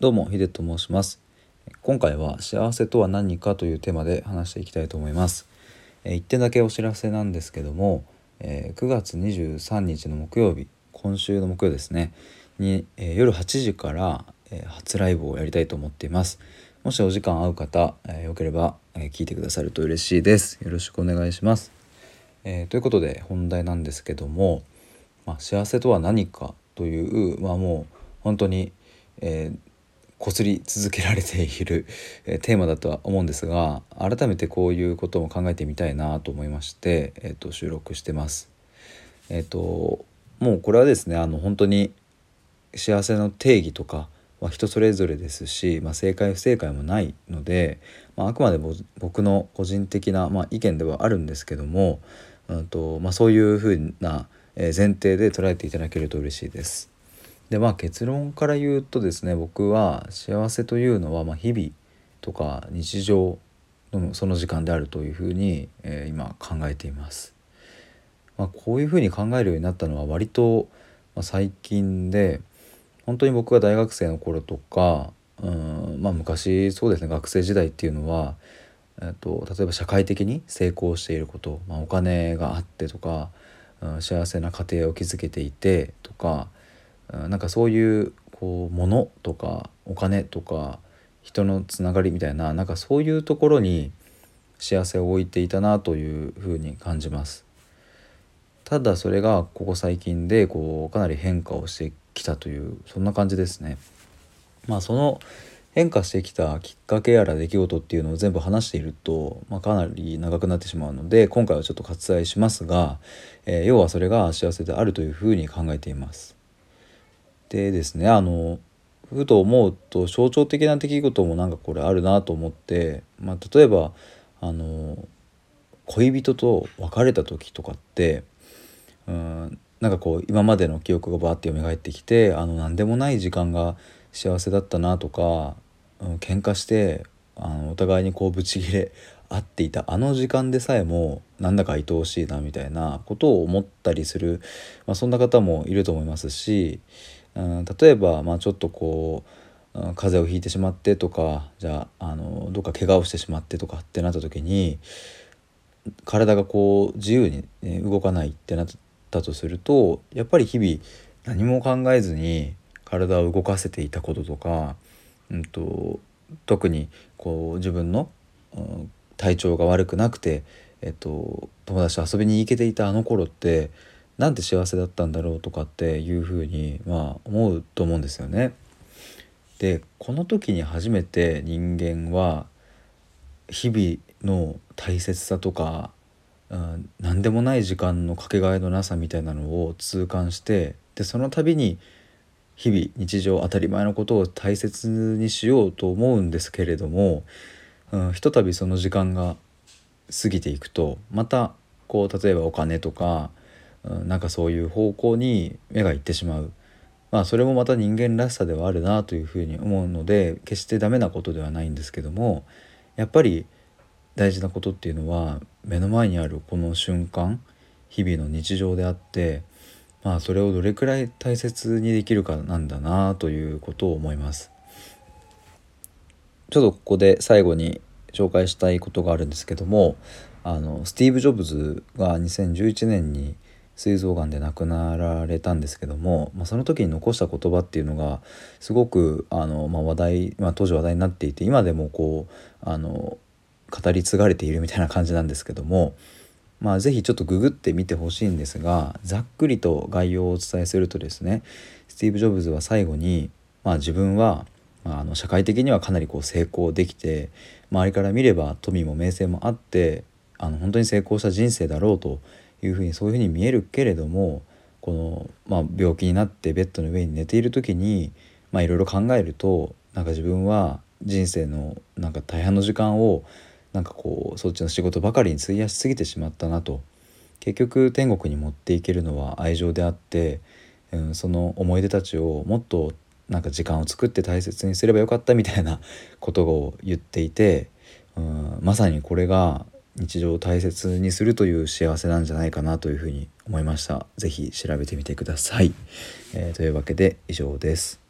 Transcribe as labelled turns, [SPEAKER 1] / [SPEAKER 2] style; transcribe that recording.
[SPEAKER 1] どうもヒデと申します。今回は幸せとは何かというテーマで話していきたいと思います。一点だけお知らせなんですけども、9月23日の木曜日今週の木曜ですね。に、夜8時から、初ライブをやりたいと思っています。もしお時間合う方、よければ、聞いてくださると嬉しいです。よろしくお願いします、ということで本題なんですけども、まあ、幸せとは何かという、まあ、もう本当に、えー、こすり続けられている、えテーマだとは思うんですが改めてこういうことも考えてみたいなと思いまして、えー、と収録してます。えっ、ー、ともうこれはですねあの本当に幸せの定義とかは人それぞれですし、まあ、正解不正解もないので、まあ、あくまで僕の個人的な、まあ、意見ではあるんですけども、うんとまあ、そういうふうな前提で捉えていただけると嬉しいです。でまあ結論から言うとですね僕は幸せというのはま日々とか日常のその時間であるというふうに、えー、今考えています。まあ、こういうふうに考えるようになったのは割と、ま最近で本当に僕が大学生の頃とかうんまあ昔そうですね学生時代っていうのは、えーと、例えば社会的に成功していること、まあ、お金があってとか、うん、幸せな家庭を築けていてとかなんかそういうこう物とかお金とか人のつながりみたいななんかそういうところに幸せを置いていたなというふうに感じます。ただそれがここ最近でこうかなり変化をしてきたというそんな感じですね。まあその変化してきたきっかけやら出来事っていうのを全部話していると、まあ、かなり長くなってしまうので今回はちょっと割愛しますが、えー、要はそれが幸せであるというふうに考えています。でですねあのふと思うと象徴的な出来事もなんかこれあるなと思って、まあ、例えばあの恋人と別れた時とかってうんなんかこう今までの記憶がバーって蘇ってきてあの何でもない時間が幸せだったなとか、うん、喧嘩してあのお互いにこうブチギレ合っていたあの時間でさえもなんだか愛おしいなみたいなことを思ったりする、まあ、そんな方もいると思いますしうん、例えば、まあ、ちょっとこう、風邪をひいてしまってとかじゃああのどっか怪我をしてしまってとかってなった時に体がこう自由に、ね、動かないってなったとするとやっぱり日々何も考えずに体を動かせていたこととか、うんと、特にこう自分の、うん、体調が悪くなくて、えっと、友達と遊びに行けていたあの頃ってなんて幸せだったんだろうとかっていうふうにまあ思うと思うんですよね。でこの時に初めて人間は日々の大切さとか、うん、何でもない時間のかけがえのなさみたいなのを痛感してでその度に日々日常当たり前のことを大切にしようと思うんですけれども、うん、ひとたびその時間が過ぎていくとまたこう例えばお金とかなんかそういう方向に目がいってしまう。まあそれもまた人間らしさではあるなというふうに思うので決してダメなことではないんですけどもやっぱり大事なことっていうのは目の前にあるこの瞬間日々の日常であってまあそれをどれくらい大切にできるかなんだなということを思います。ちょっとここで最後に紹介したいことがあるんですけどもあのスティーブ・ジョブズが2011年に膵臓がんで亡くなられたんですけども、まあ、その時に残した言葉っていうのがすごくあの、まあ、話題、まあ、当時話題になっていて今でもこうあの語り継がれているみたいな感じなんですけども、まあ、是非ちょっとググってみてほしいんですがざっくりと概要をお伝えするとですねスティーブ・ジョブズは最後に、まあ、自分はあの社会的にはかなりこう成功できて周りから見れば富も名声もあってあの本当に成功した人生だろうというふうにそういうふうに見えるけれどもこの、まあ、病気になってベッドの上に寝ている時にいろいろ考えるとなんか自分は人生のなんか大半の時間をなんかこうそっちの仕事ばかりに費やしすぎてしまったなと。結局天国に持っていけるのは愛情であって、うん、その思い出たちをもっとなんか時間を作って大切にすればよかったみたいなことを言っていて、うん、まさにこれが日常を大切にするという幸せなんじゃないかなというふうに思いました。是非調べてみてください。えー、というわけで以上です。